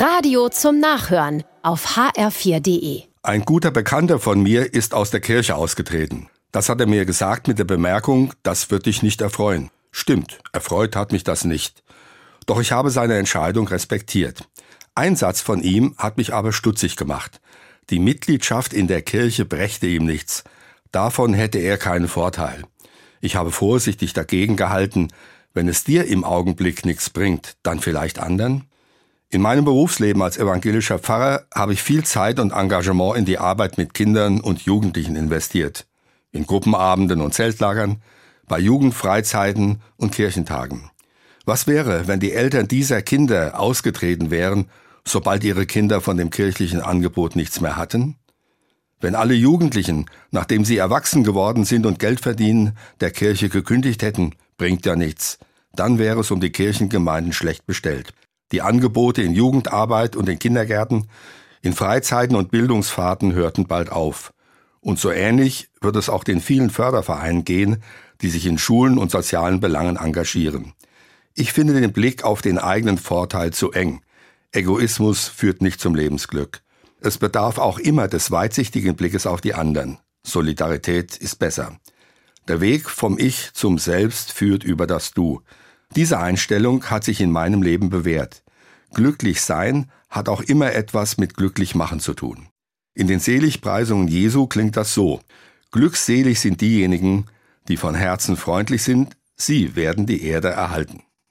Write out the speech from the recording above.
Radio zum Nachhören auf hr4.de. Ein guter Bekannter von mir ist aus der Kirche ausgetreten. Das hat er mir gesagt mit der Bemerkung, das wird dich nicht erfreuen. Stimmt, erfreut hat mich das nicht. Doch ich habe seine Entscheidung respektiert. Ein Satz von ihm hat mich aber stutzig gemacht. Die Mitgliedschaft in der Kirche brächte ihm nichts. Davon hätte er keinen Vorteil. Ich habe vorsichtig dagegen gehalten, wenn es dir im Augenblick nichts bringt, dann vielleicht anderen? In meinem Berufsleben als evangelischer Pfarrer habe ich viel Zeit und Engagement in die Arbeit mit Kindern und Jugendlichen investiert. In Gruppenabenden und Zeltlagern, bei Jugendfreizeiten und Kirchentagen. Was wäre, wenn die Eltern dieser Kinder ausgetreten wären, sobald ihre Kinder von dem kirchlichen Angebot nichts mehr hatten? Wenn alle Jugendlichen, nachdem sie erwachsen geworden sind und Geld verdienen, der Kirche gekündigt hätten, bringt ja nichts. Dann wäre es um die Kirchengemeinden schlecht bestellt. Die Angebote in Jugendarbeit und in Kindergärten, in Freizeiten und Bildungsfahrten hörten bald auf. Und so ähnlich wird es auch den vielen Fördervereinen gehen, die sich in Schulen und sozialen Belangen engagieren. Ich finde den Blick auf den eigenen Vorteil zu eng. Egoismus führt nicht zum Lebensglück. Es bedarf auch immer des weitsichtigen Blickes auf die anderen. Solidarität ist besser. Der Weg vom Ich zum Selbst führt über das Du. Diese Einstellung hat sich in meinem Leben bewährt. Glücklich sein hat auch immer etwas mit glücklich machen zu tun. In den Seligpreisungen Jesu klingt das so. Glückselig sind diejenigen, die von Herzen freundlich sind, sie werden die Erde erhalten.